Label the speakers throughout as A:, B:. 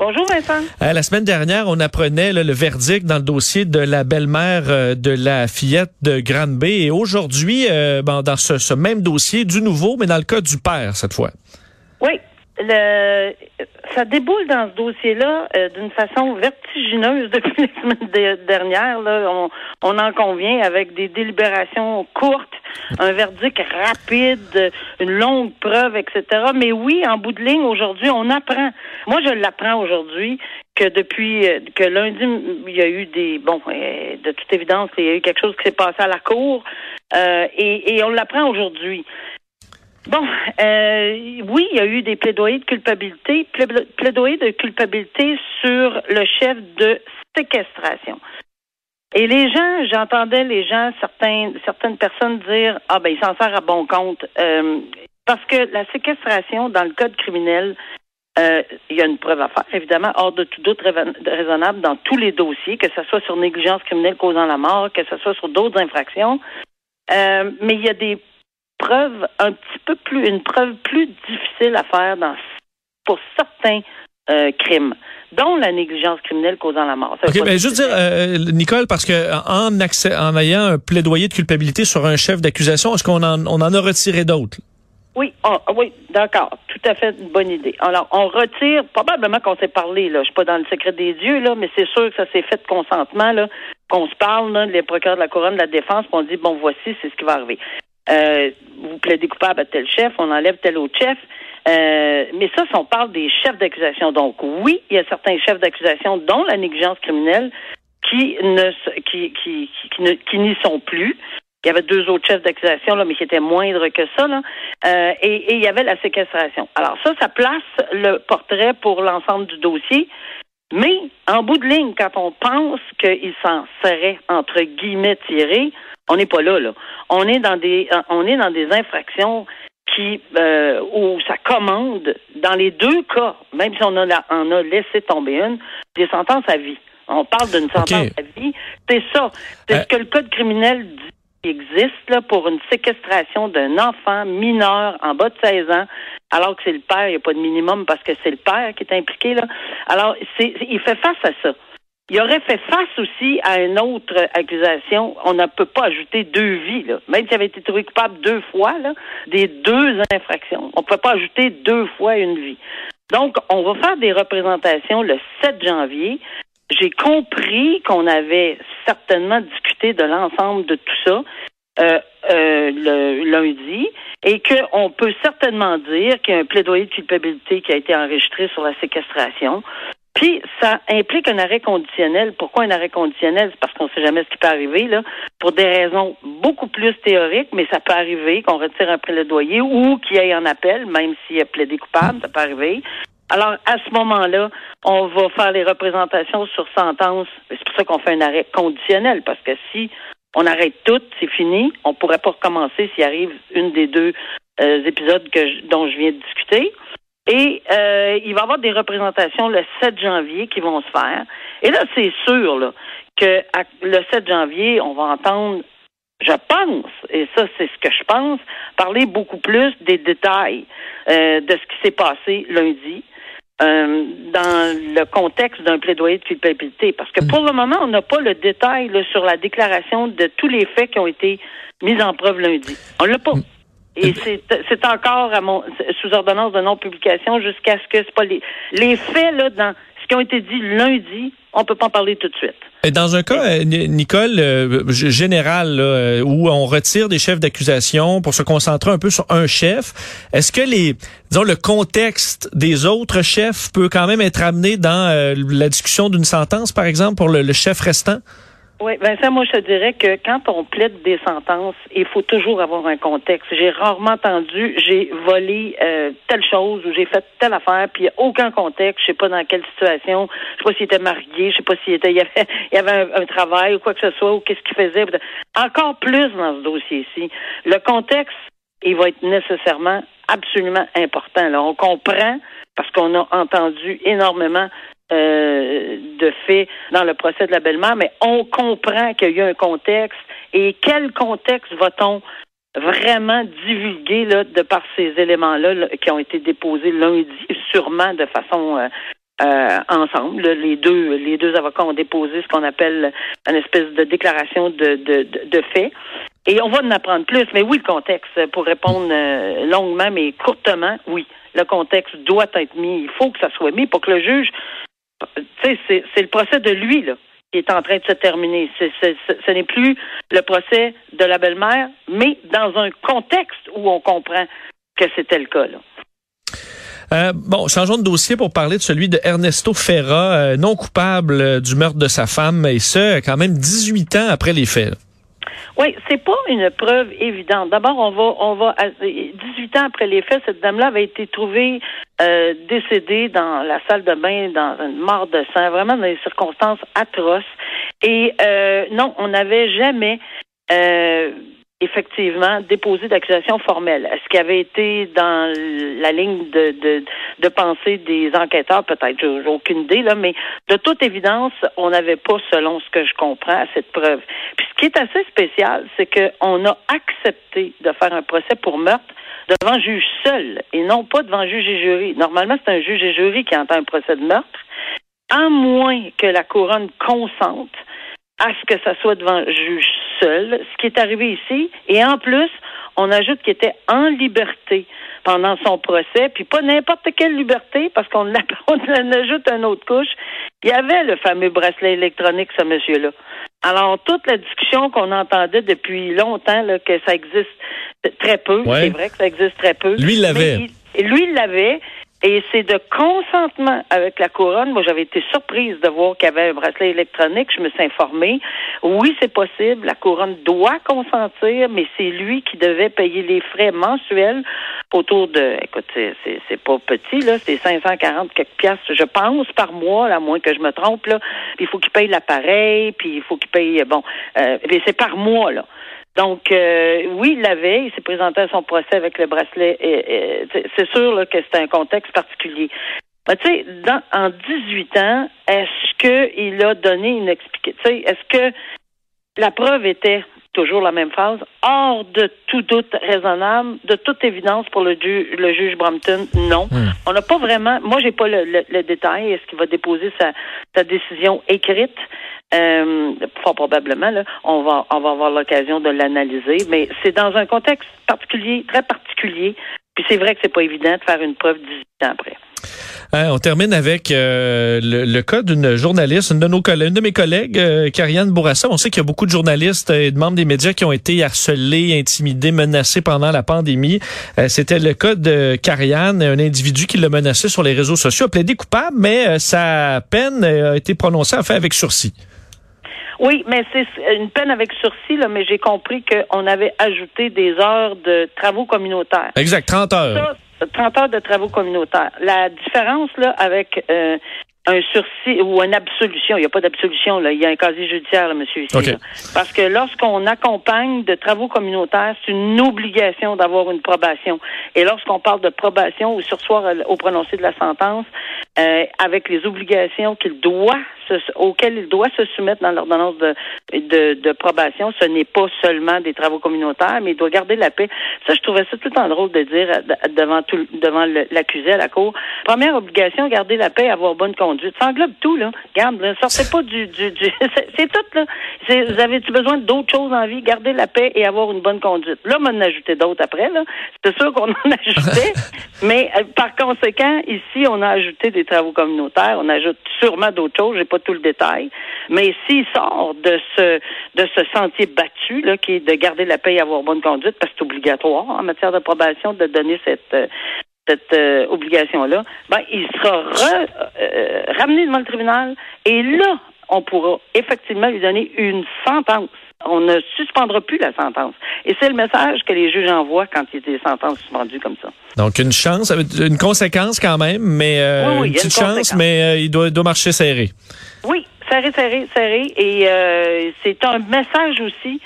A: Bonjour, Vincent.
B: Euh, la semaine dernière, on apprenait là, le verdict dans le dossier de la belle-mère euh, de la fillette de Grande-Bay. Et aujourd'hui, euh, bon, dans ce, ce même dossier, du nouveau, mais dans le cas du père cette fois.
A: Oui, le, ça déboule dans ce dossier-là euh, d'une façon vertigineuse depuis la semaine de- dernière. Là, on, on en convient avec des délibérations courtes, un verdict rapide, une longue preuve, etc. Mais oui, en bout de ligne, aujourd'hui, on apprend. Moi, je l'apprends aujourd'hui que depuis euh, que lundi, il y a eu des bon, euh, de toute évidence, il y a eu quelque chose qui s'est passé à la cour, euh, et, et on l'apprend aujourd'hui. Bon, euh, oui, il y a eu des plaidoyers de culpabilité, pla- plaidoyers de culpabilité sur le chef de séquestration. Et les gens, j'entendais les gens, certains, certaines personnes dire ah ben il s'en sert à bon compte Euh, parce que la séquestration dans le code criminel, euh, il y a une preuve à faire, évidemment, hors de tout doute raison- raisonnable dans tous les dossiers, que ce soit sur négligence criminelle causant la mort, que ce soit sur d'autres infractions. Euh, mais il y a des preuves un petit peu plus, une preuve plus difficile à faire dans, pour certains euh, crimes, dont la négligence criminelle causant la mort. Ça
B: OK, mais
A: dire
B: juste dire, euh, Nicole, parce que en, accès, en ayant un plaidoyer de culpabilité sur un chef d'accusation, est-ce qu'on en, on en a retiré d'autres?
A: Oui, ah, oui, d'accord. Tout à fait une bonne idée. Alors, on retire, probablement qu'on s'est parlé, là. Je suis pas dans le secret des dieux, là, mais c'est sûr que ça s'est fait de consentement, là, qu'on se parle, là, les procureurs de la couronne de la défense, puis on dit, bon, voici, c'est ce qui va arriver. Euh, vous plaidez coupable à tel chef, on enlève tel autre chef. Euh, mais ça, si on parle des chefs d'accusation. Donc, oui, il y a certains chefs d'accusation, dont la négligence criminelle, qui ne qui, qui, qui, qui n'y sont plus. Il y avait deux autres chefs d'accusation, là, mais qui étaient moindres que ça, là. Euh, et, et il y avait la séquestration. Alors ça, ça place le portrait pour l'ensemble du dossier. Mais en bout de ligne, quand on pense qu'il s'en serait entre guillemets tiré, on n'est pas là, là. On est dans des euh, on est dans des infractions qui euh, où ça commande dans les deux cas, même si on a la- on a laissé tomber une, des sentences à vie. On parle d'une sentence à vie. C'est ça. C'est
B: Euh,
A: ce que le code criminel dit existe là, pour une séquestration d'un enfant mineur en bas de 16 ans, alors que c'est le père, il n'y a pas de minimum parce que c'est le père qui est impliqué. Là. Alors, c'est, il fait face à ça. Il aurait fait face aussi à une autre accusation. On ne peut pas ajouter deux vies, là. même s'il avait été trouvé coupable deux fois, là, des deux infractions. On ne peut pas ajouter deux fois une vie. Donc, on va faire des représentations le 7 janvier. J'ai compris qu'on avait certainement de l'ensemble de tout ça euh, euh, le lundi et qu'on peut certainement dire qu'il y a un plaidoyer de culpabilité qui a été enregistré sur la séquestration. Puis, ça implique un arrêt conditionnel. Pourquoi un arrêt conditionnel? C'est parce qu'on ne sait jamais ce qui peut arriver, là, pour des raisons beaucoup plus théoriques, mais ça peut arriver qu'on retire un plaidoyer ou qu'il y ait un appel, même s'il a plaidé coupable, ça peut arriver. Alors, à ce moment-là, on va faire les représentations sur sentence. C'est pour ça qu'on fait un arrêt conditionnel, parce que si on arrête tout, c'est fini, on pourrait pas recommencer s'il arrive une des deux euh, épisodes que je- dont je viens de discuter. Et euh, il va y avoir des représentations le 7 janvier qui vont se faire. Et là, c'est sûr là, que le 7 janvier, on va entendre, je pense, et ça c'est ce que je pense, parler beaucoup plus des détails euh, de ce qui s'est passé lundi. Euh, dans le contexte d'un plaidoyer de culpabilité. Parce que pour le moment, on n'a pas le détail là, sur la déclaration de tous les faits qui ont été mis en preuve lundi. On l'a pas. Et c'est c'est encore à mon, sous ordonnance de non-publication jusqu'à ce que c'est pas les, les faits là, dans ce qui ont été dit lundi, on peut pas en parler tout de suite.
B: Dans un cas, euh, Ni- Nicole, euh, général, là, euh, où on retire des chefs d'accusation pour se concentrer un peu sur un chef, est-ce que les, disons, le contexte des autres chefs peut quand même être amené dans la discussion d'une sentence, par exemple, pour le chef restant?
A: Oui, Vincent, moi je te dirais que quand on plaide des sentences, il faut toujours avoir un contexte. J'ai rarement entendu j'ai volé euh, telle chose ou j'ai fait telle affaire, puis il n'y a aucun contexte, je sais pas dans quelle situation, je sais pas s'il était marié, je sais pas s'il était il y avait avait un, travail ou quoi que ce soit, ou qu'est-ce qu'il faisait. Encore plus dans ce dossier-ci. Le contexte, il va être nécessairement absolument important. Là. On comprend parce qu'on a entendu énormément euh, de fait dans le procès de la belle-mère, mais on comprend qu'il y a un contexte. Et quel contexte va-t-on vraiment divulguer là, de par ces éléments-là qui ont été déposés lundi, sûrement de façon euh, euh, ensemble. Les deux, les deux avocats ont déposé ce qu'on appelle une espèce de déclaration de, de, de, fait. Et on va en apprendre plus. Mais oui, le contexte, pour répondre longuement mais courtement, oui, le contexte doit être mis. Il faut que ça soit mis pour que le juge c'est le procès de lui, là, qui est en train de se terminer. ce n'est plus le procès de la belle-mère, mais dans un contexte où on comprend que c'était le cas, là.
B: Euh, bon, changeons de dossier pour parler de celui de Ernesto Ferra, euh, non coupable euh, du meurtre de sa femme, et ce, quand même 18 ans après les faits.
A: Oui, c'est pas une preuve évidente. D'abord, on va, on va, 18 ans après les faits, cette dame-là avait été trouvée euh, décédée dans la salle de bain, dans une mort de sang, vraiment dans des circonstances atroces. Et euh, non, on n'avait jamais euh, effectivement déposé d'accusation formelle. Ce qui avait été dans la ligne de pensée des enquêteurs, peut-être, j'ai aucune idée, là, mais de toute évidence, on n'avait pas, selon ce que je comprends, cette preuve. Puis ce qui est assez spécial, c'est qu'on a accepté de faire un procès pour meurtre devant juge seul et non pas devant juge et jury. Normalement, c'est un juge et jury qui entend un procès de meurtre, à moins que la couronne consente à ce que ça soit devant juge seul, ce qui est arrivé ici. Et en plus, on ajoute qu'il était en liberté pendant son procès, puis pas n'importe quelle liberté, parce qu'on ajoute une autre couche. Il y avait le fameux bracelet électronique, ce monsieur-là. Alors, toute la discussion qu'on entendait depuis longtemps, que ça existe très peu, c'est vrai que ça existe très peu.
B: Lui, il l'avait.
A: Lui, il l'avait. Et c'est de consentement avec la couronne. Moi, j'avais été surprise de voir qu'il y avait un bracelet électronique. Je me suis informée. Oui, c'est possible. La couronne doit consentir, mais c'est lui qui devait payer les frais mensuels autour de, écoute, c'est pas petit, là. C'est 540 quelques piastres, je pense, par mois, à moins que je me trompe, là. Puis il faut qu'il paye l'appareil, puis il faut qu'il paye, bon, euh, c'est par mois, là. Donc, euh, oui, il l'avait. Il s'est présenté à son procès avec le bracelet. Et, c'est sûr là, que c'est un contexte particulier. tu sais, en 18 ans, est-ce qu'il a donné une explication? Est-ce que la preuve était toujours la même phase, hors de tout doute raisonnable, de toute évidence pour le, le juge Brampton, non. Hmm. On n'a pas vraiment, moi j'ai pas le, détail, est-ce qu'il va déposer sa, sa décision écrite? Euh, fort probablement, là, on va on va avoir l'occasion de l'analyser, mais c'est dans un contexte particulier, très particulier. Puis c'est vrai que c'est pas évident de faire une preuve 18 ans après.
B: Hein, on termine avec euh, le, cas d'une journaliste, une de nos collègues, une de mes collègues, euh, Karianne Bourassa. On sait qu'il y a beaucoup de journalistes et de membres des médias qui ont été harcelés, intimidés, menacés pendant la pandémie. Euh, c'était le cas de Karianne, un individu qui l'a menacé sur les réseaux sociaux, a plaidé coupable, mais sa peine a été prononcée en fait avec sursis.
A: Oui, mais c'est une peine avec sursis, là, mais j'ai compris qu'on avait ajouté des heures de travaux communautaires.
B: Exact, 30 heures.
A: 30 heures de travaux communautaires. La différence là avec euh, un sursis ou une absolution. Il n'y a pas d'absolution, là. Il y a un casier judiciaire, là, monsieur, ici. Parce que lorsqu'on accompagne de travaux communautaires, c'est une obligation d'avoir une probation. Et lorsqu'on parle de probation ou sursoir au prononcé de la sentence, euh, avec les obligations qu'il doit auxquelles il doit se soumettre dans l'ordonnance de, de, de, probation, ce n'est pas seulement des travaux communautaires, mais il doit garder la paix. Ça, je trouvais ça tout le temps drôle de dire devant tout, devant l'accusé à la cour. Première obligation, garder la paix, avoir bonne conduite. Ça englobe tout, là. Garde, là, sortez pas du, du, du c'est tout, là. Vous avez-tu besoin d'autres choses en vie? Garder la paix et avoir une bonne conduite. Là, on en a ajouté d'autres après, là. C'est sûr qu'on en a ajouté. mais, euh, par conséquent, ici, on a ajouté des travaux communautaires. On ajoute sûrement d'autres choses. J'ai pas tout le détail. Mais s'il sort de ce, de ce sentier battu, là, qui est de garder la paix et avoir bonne conduite, parce que c'est obligatoire en matière d'approbation de donner cette, euh, cette euh, obligation-là, ben, il sera euh, ramené devant le tribunal et là, on pourra effectivement lui donner une sentence. On ne suspendra plus la sentence. Et c'est le message que les juges envoient quand il y a des sentences suspendues comme ça.
B: Donc, une chance, une conséquence quand même, mais euh,
A: Oui, oui,
B: une petite chance, mais euh, il doit, doit marcher serré.
A: Oui, serré, serré, serré. Et euh, c'est un message aussi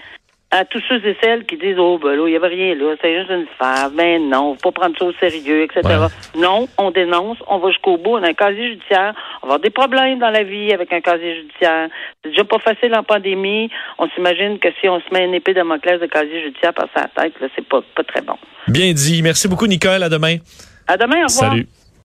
A: à tous ceux et celles qui disent Oh, ben là, il n'y avait rien là, c'est juste une femme. Ben non, faut pas prendre ça au sérieux, etc.
B: Ouais.
A: Non, on dénonce, on va jusqu'au bout, on a un casier judiciaire, on va avoir des problèmes dans la vie avec un casier judiciaire. C'est déjà pas facile en pandémie. On s'imagine que si on se met une épée de Damoclès de casier judiciaire par sa tête, là, c'est pas, pas très bon.
B: Bien dit. Merci beaucoup, Nicole. À demain.
A: À demain, au revoir.
B: Salut.